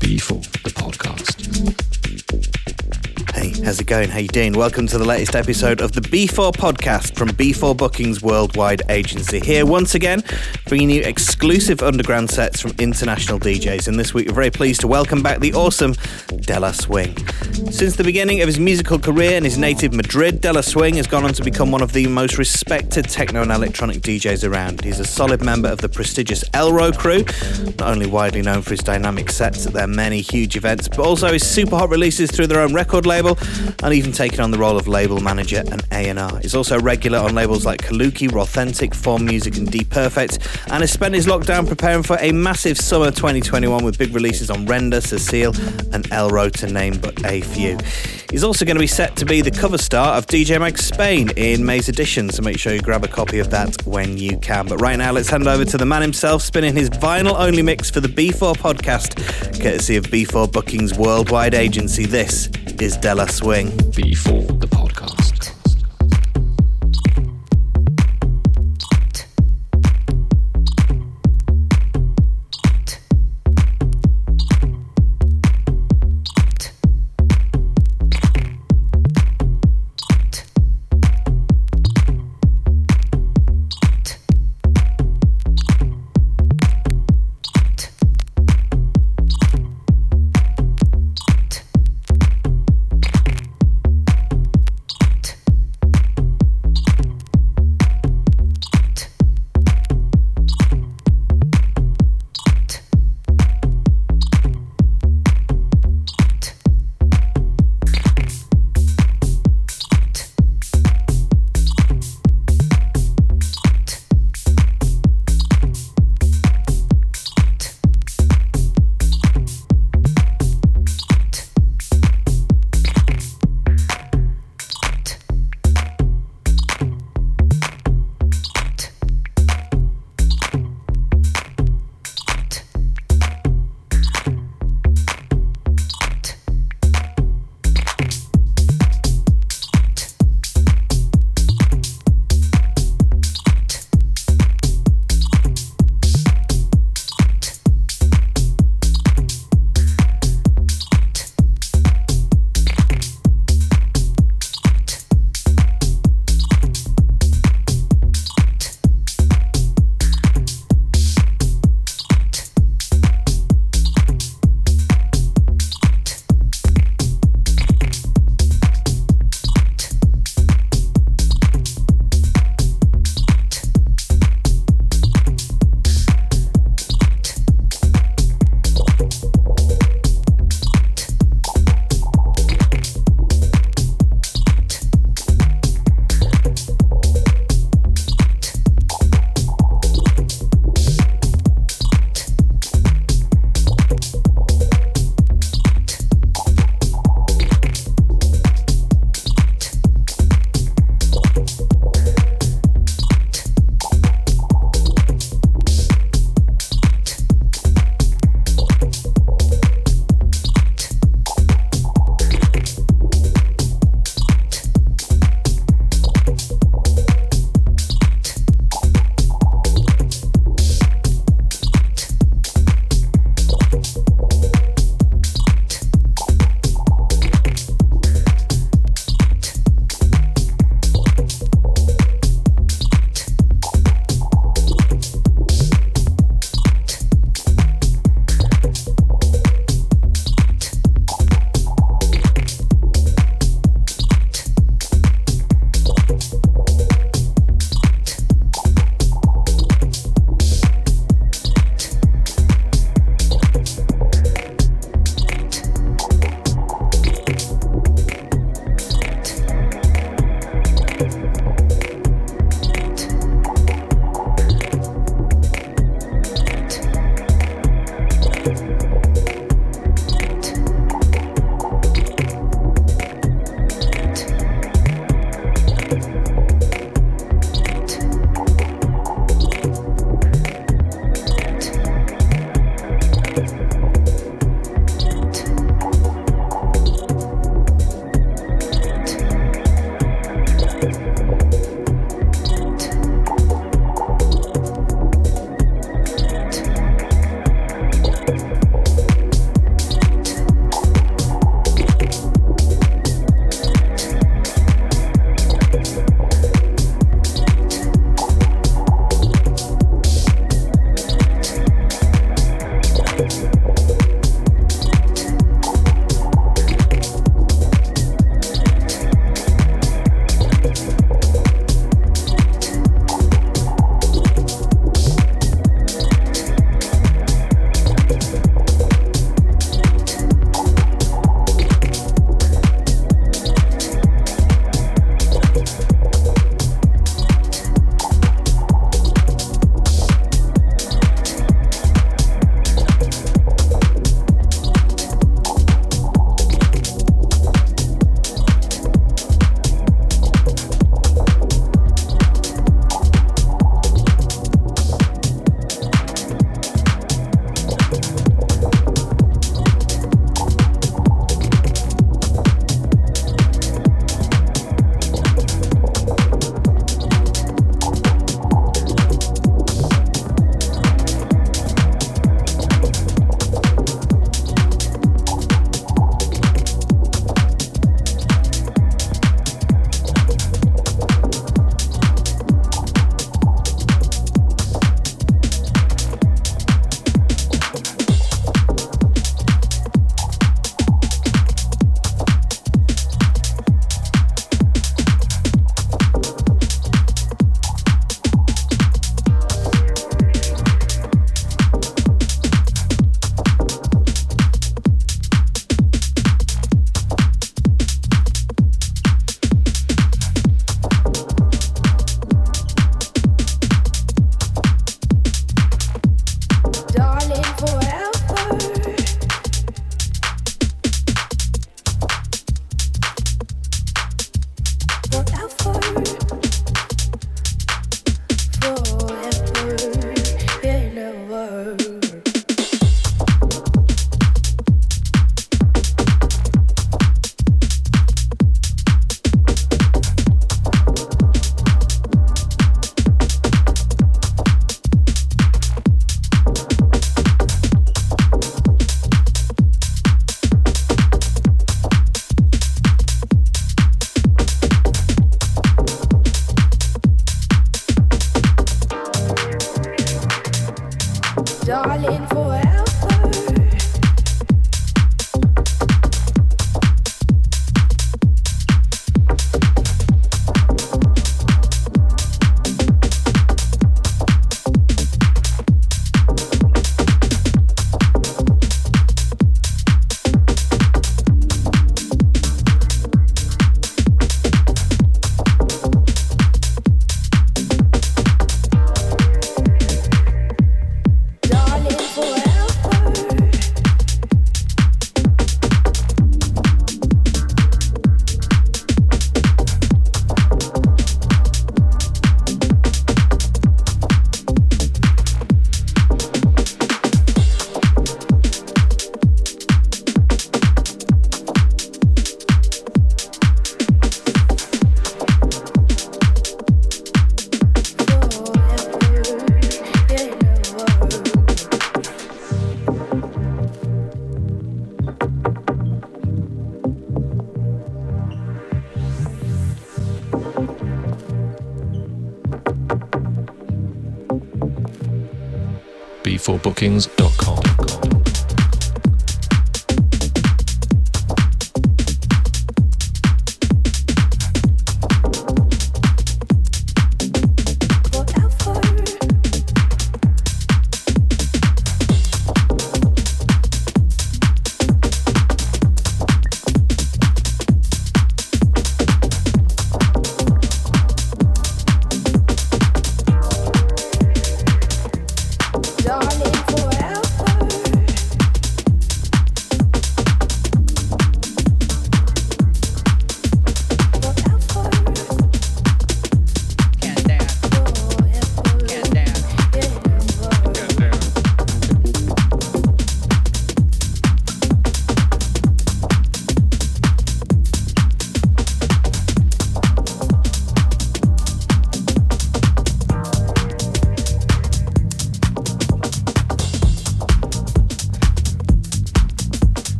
B4, the podcast. How's it going? How you doing? Welcome to the latest episode of the B4 podcast from B4 Bookings Worldwide Agency. Here once again, bringing you exclusive underground sets from international DJs. And this week, we're very pleased to welcome back the awesome De La Swing. Since the beginning of his musical career in his native Madrid, De La Swing has gone on to become one of the most respected techno and electronic DJs around. He's a solid member of the prestigious Elrow crew, not only widely known for his dynamic sets at their many huge events, but also his super hot releases through their own record label and even taken on the role of label manager and A&R. He's also regular on labels like Kaluki, Rawthentic, Form Music and Deeperfect and has spent his lockdown preparing for a massive summer 2021 with big releases on Rendr, Cecille and Elrow to name but a few. He's also going to be set to be the cover star of DJ Mag Spain in May's edition, so make sure you grab a copy of that when you can. But right now, let's hand over to the man himself spinning his vinyl only mix for the B4 podcast, courtesy of B4 Bookings Worldwide Agency. This is De La Swing. B4, the podcast.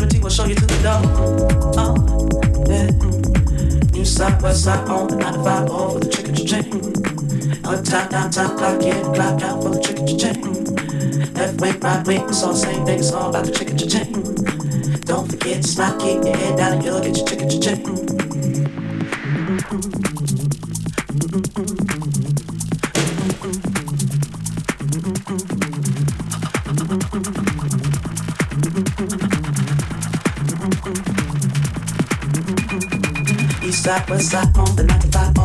We'll show you to the door. Oh, yeah. New side, west side, on the 9 to 5, all for the chicken chain. On top, down top, clock in, clock out for the chicken cha-ching. Left wing, right wing, it's all the same thing, it's all about the chicken cha-ching. Don't forget to smile, keep your head down and you'll get your chicken cha-ching. was I on the night to five?